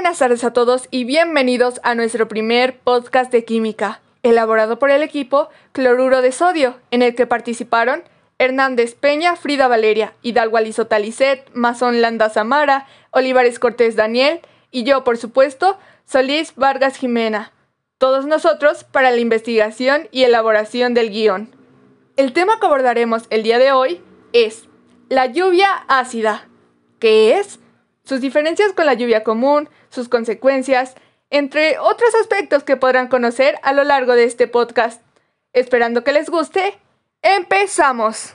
Buenas tardes a todos y bienvenidos a nuestro primer podcast de química, elaborado por el equipo Cloruro de Sodio, en el que participaron Hernández Peña, Frida Valeria, Hidalgo Aliso Talicet, Mazón Landa Zamara, Olivares Cortés Daniel y yo, por supuesto, Solís Vargas Jimena. Todos nosotros para la investigación y elaboración del guion. El tema que abordaremos el día de hoy es la lluvia ácida. ¿Qué es? Sus diferencias con la lluvia común, sus consecuencias, entre otros aspectos que podrán conocer a lo largo de este podcast. Esperando que les guste, empezamos.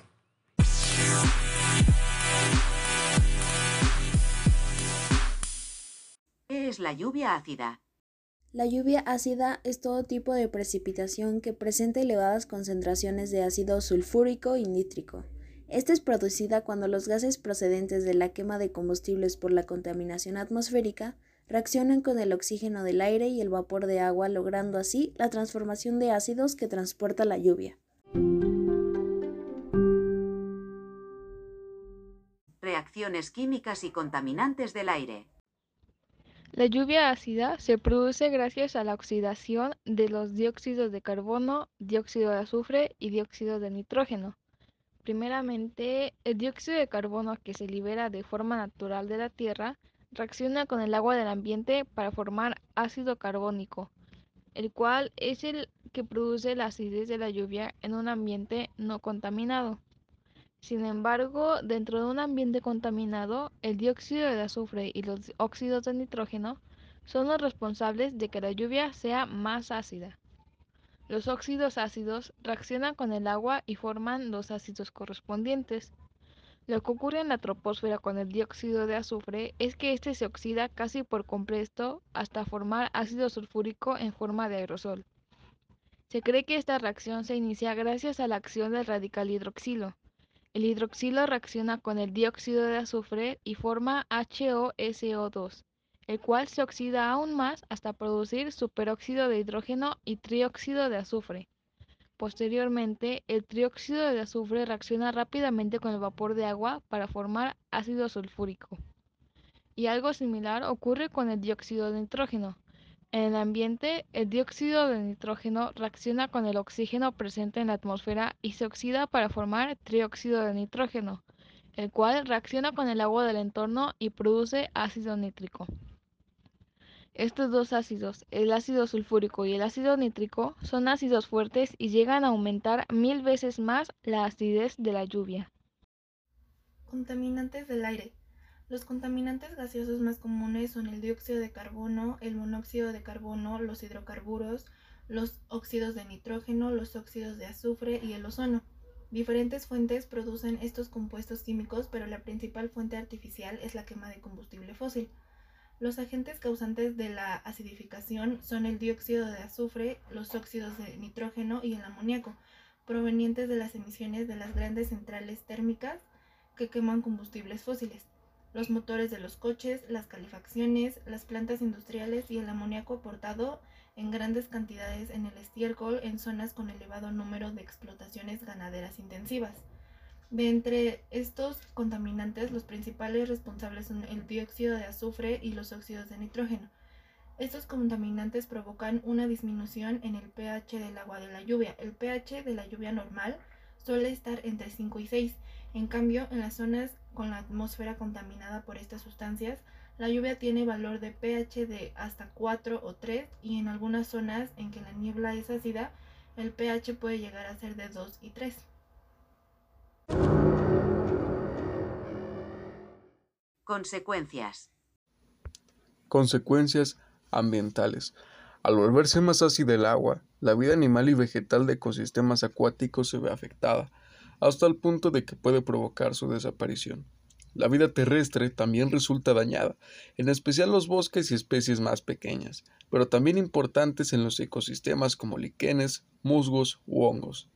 ¿Qué es la lluvia ácida? La lluvia ácida es todo tipo de precipitación que presenta elevadas concentraciones de ácido sulfúrico y nítrico. Esta es producida cuando los gases procedentes de la quema de combustibles por la contaminación atmosférica reaccionan con el oxígeno del aire y el vapor de agua, logrando así la transformación de ácidos que transporta la lluvia. Reacciones químicas y contaminantes del aire. La lluvia ácida se produce gracias a la oxidación de los dióxidos de carbono, dióxido de azufre y dióxido de nitrógeno. Primeramente, el dióxido de carbono que se libera de forma natural de la Tierra reacciona con el agua del ambiente para formar ácido carbónico, el cual es el que produce la acidez de la lluvia en un ambiente no contaminado. Sin embargo, dentro de un ambiente contaminado, el dióxido de azufre y los óxidos de nitrógeno son los responsables de que la lluvia sea más ácida. Los óxidos ácidos reaccionan con el agua y forman los ácidos correspondientes. Lo que ocurre en la troposfera con el dióxido de azufre es que éste se oxida casi por completo hasta formar ácido sulfúrico en forma de aerosol. Se cree que esta reacción se inicia gracias a la acción del radical hidroxilo. El hidroxilo reacciona con el dióxido de azufre y forma HOSO2 el cual se oxida aún más hasta producir superóxido de hidrógeno y trióxido de azufre. Posteriormente, el trióxido de azufre reacciona rápidamente con el vapor de agua para formar ácido sulfúrico. Y algo similar ocurre con el dióxido de nitrógeno. En el ambiente, el dióxido de nitrógeno reacciona con el oxígeno presente en la atmósfera y se oxida para formar trióxido de nitrógeno, el cual reacciona con el agua del entorno y produce ácido nítrico. Estos dos ácidos, el ácido sulfúrico y el ácido nítrico, son ácidos fuertes y llegan a aumentar mil veces más la acidez de la lluvia. Contaminantes del aire. Los contaminantes gaseosos más comunes son el dióxido de carbono, el monóxido de carbono, los hidrocarburos, los óxidos de nitrógeno, los óxidos de azufre y el ozono. Diferentes fuentes producen estos compuestos químicos, pero la principal fuente artificial es la quema de combustible fósil. Los agentes causantes de la acidificación son el dióxido de azufre, los óxidos de nitrógeno y el amoníaco, provenientes de las emisiones de las grandes centrales térmicas que queman combustibles fósiles, los motores de los coches, las calefacciones, las plantas industriales y el amoníaco aportado en grandes cantidades en el estiércol en zonas con elevado número de explotaciones ganaderas intensivas. De entre estos contaminantes, los principales responsables son el dióxido de azufre y los óxidos de nitrógeno. Estos contaminantes provocan una disminución en el pH del agua de la lluvia. El pH de la lluvia normal suele estar entre 5 y 6. En cambio, en las zonas con la atmósfera contaminada por estas sustancias, la lluvia tiene valor de pH de hasta 4 o 3 y en algunas zonas en que la niebla es ácida, el pH puede llegar a ser de 2 y 3. Consecuencias. Consecuencias ambientales. Al volverse más ácida el agua, la vida animal y vegetal de ecosistemas acuáticos se ve afectada, hasta el punto de que puede provocar su desaparición. La vida terrestre también resulta dañada, en especial los bosques y especies más pequeñas, pero también importantes en los ecosistemas como liquenes, musgos u hongos.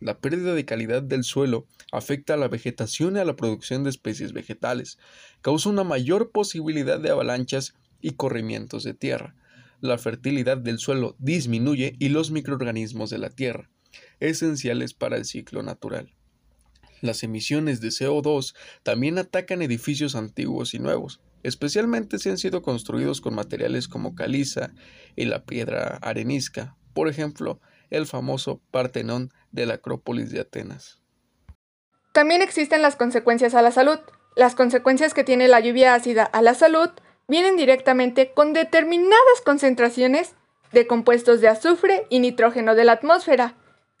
La pérdida de calidad del suelo afecta a la vegetación y a la producción de especies vegetales, causa una mayor posibilidad de avalanchas y corrimientos de tierra. La fertilidad del suelo disminuye y los microorganismos de la tierra, esenciales para el ciclo natural. Las emisiones de CO2 también atacan edificios antiguos y nuevos, especialmente si han sido construidos con materiales como caliza y la piedra arenisca, por ejemplo, el famoso Partenón de la Acrópolis de Atenas. También existen las consecuencias a la salud. Las consecuencias que tiene la lluvia ácida a la salud vienen directamente con determinadas concentraciones de compuestos de azufre y nitrógeno de la atmósfera,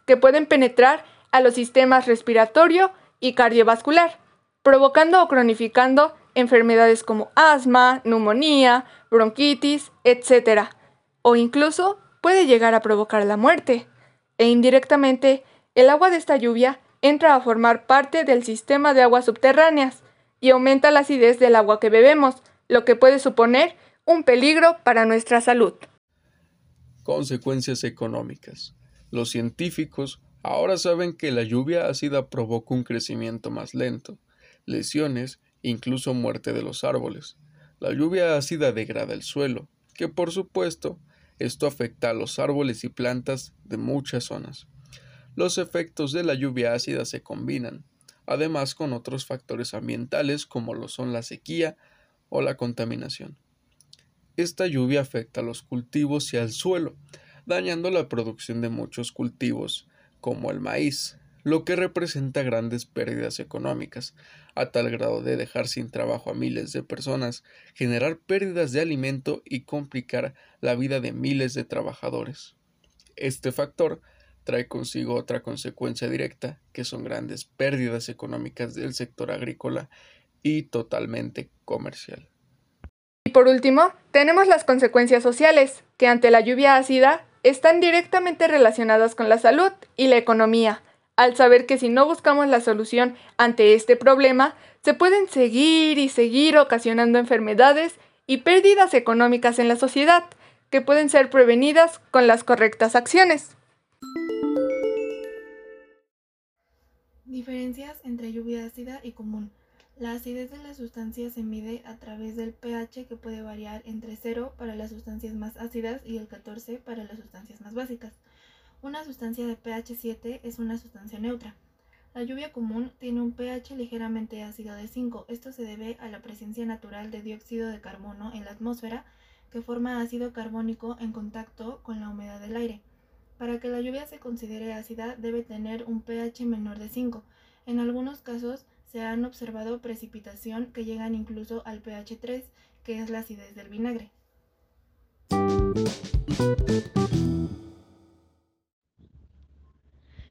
que pueden penetrar a los sistemas respiratorio y cardiovascular, provocando o cronificando enfermedades como asma, neumonía, bronquitis, etc. O incluso puede llegar a provocar la muerte. E indirectamente, el agua de esta lluvia entra a formar parte del sistema de aguas subterráneas y aumenta la acidez del agua que bebemos, lo que puede suponer un peligro para nuestra salud. Consecuencias económicas. Los científicos ahora saben que la lluvia ácida provoca un crecimiento más lento, lesiones incluso muerte de los árboles. La lluvia ácida degrada el suelo, que por supuesto esto afecta a los árboles y plantas de muchas zonas. Los efectos de la lluvia ácida se combinan, además con otros factores ambientales como lo son la sequía o la contaminación. Esta lluvia afecta a los cultivos y al suelo, dañando la producción de muchos cultivos, como el maíz, lo que representa grandes pérdidas económicas, a tal grado de dejar sin trabajo a miles de personas, generar pérdidas de alimento y complicar la vida de miles de trabajadores. Este factor trae consigo otra consecuencia directa, que son grandes pérdidas económicas del sector agrícola y totalmente comercial. Y por último, tenemos las consecuencias sociales, que ante la lluvia ácida están directamente relacionadas con la salud y la economía, al saber que si no buscamos la solución ante este problema, se pueden seguir y seguir ocasionando enfermedades y pérdidas económicas en la sociedad, que pueden ser prevenidas con las correctas acciones. Diferencias entre lluvia ácida y común. La acidez de la sustancia se mide a través del pH que puede variar entre 0 para las sustancias más ácidas y el 14 para las sustancias más básicas. Una sustancia de pH 7 es una sustancia neutra. La lluvia común tiene un pH ligeramente ácido de 5. Esto se debe a la presencia natural de dióxido de carbono en la atmósfera que forma ácido carbónico en contacto con la humedad del aire. Para que la lluvia se considere ácida debe tener un pH menor de 5. En algunos casos se han observado precipitación que llegan incluso al pH 3, que es la acidez del vinagre.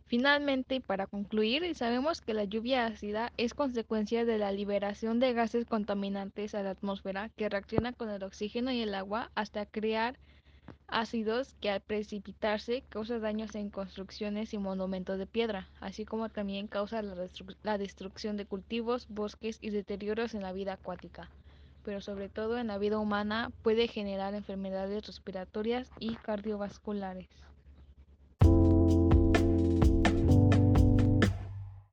Finalmente, y para concluir, sabemos que la lluvia ácida es consecuencia de la liberación de gases contaminantes a la atmósfera que reaccionan con el oxígeno y el agua hasta crear ácidos que al precipitarse causa daños en construcciones y monumentos de piedra, así como también causa la, destrucción de cultivos, bosques y deterioros en la vida acuática, pero sobre todo en la vida humana puede generar enfermedades respiratorias y cardiovasculares.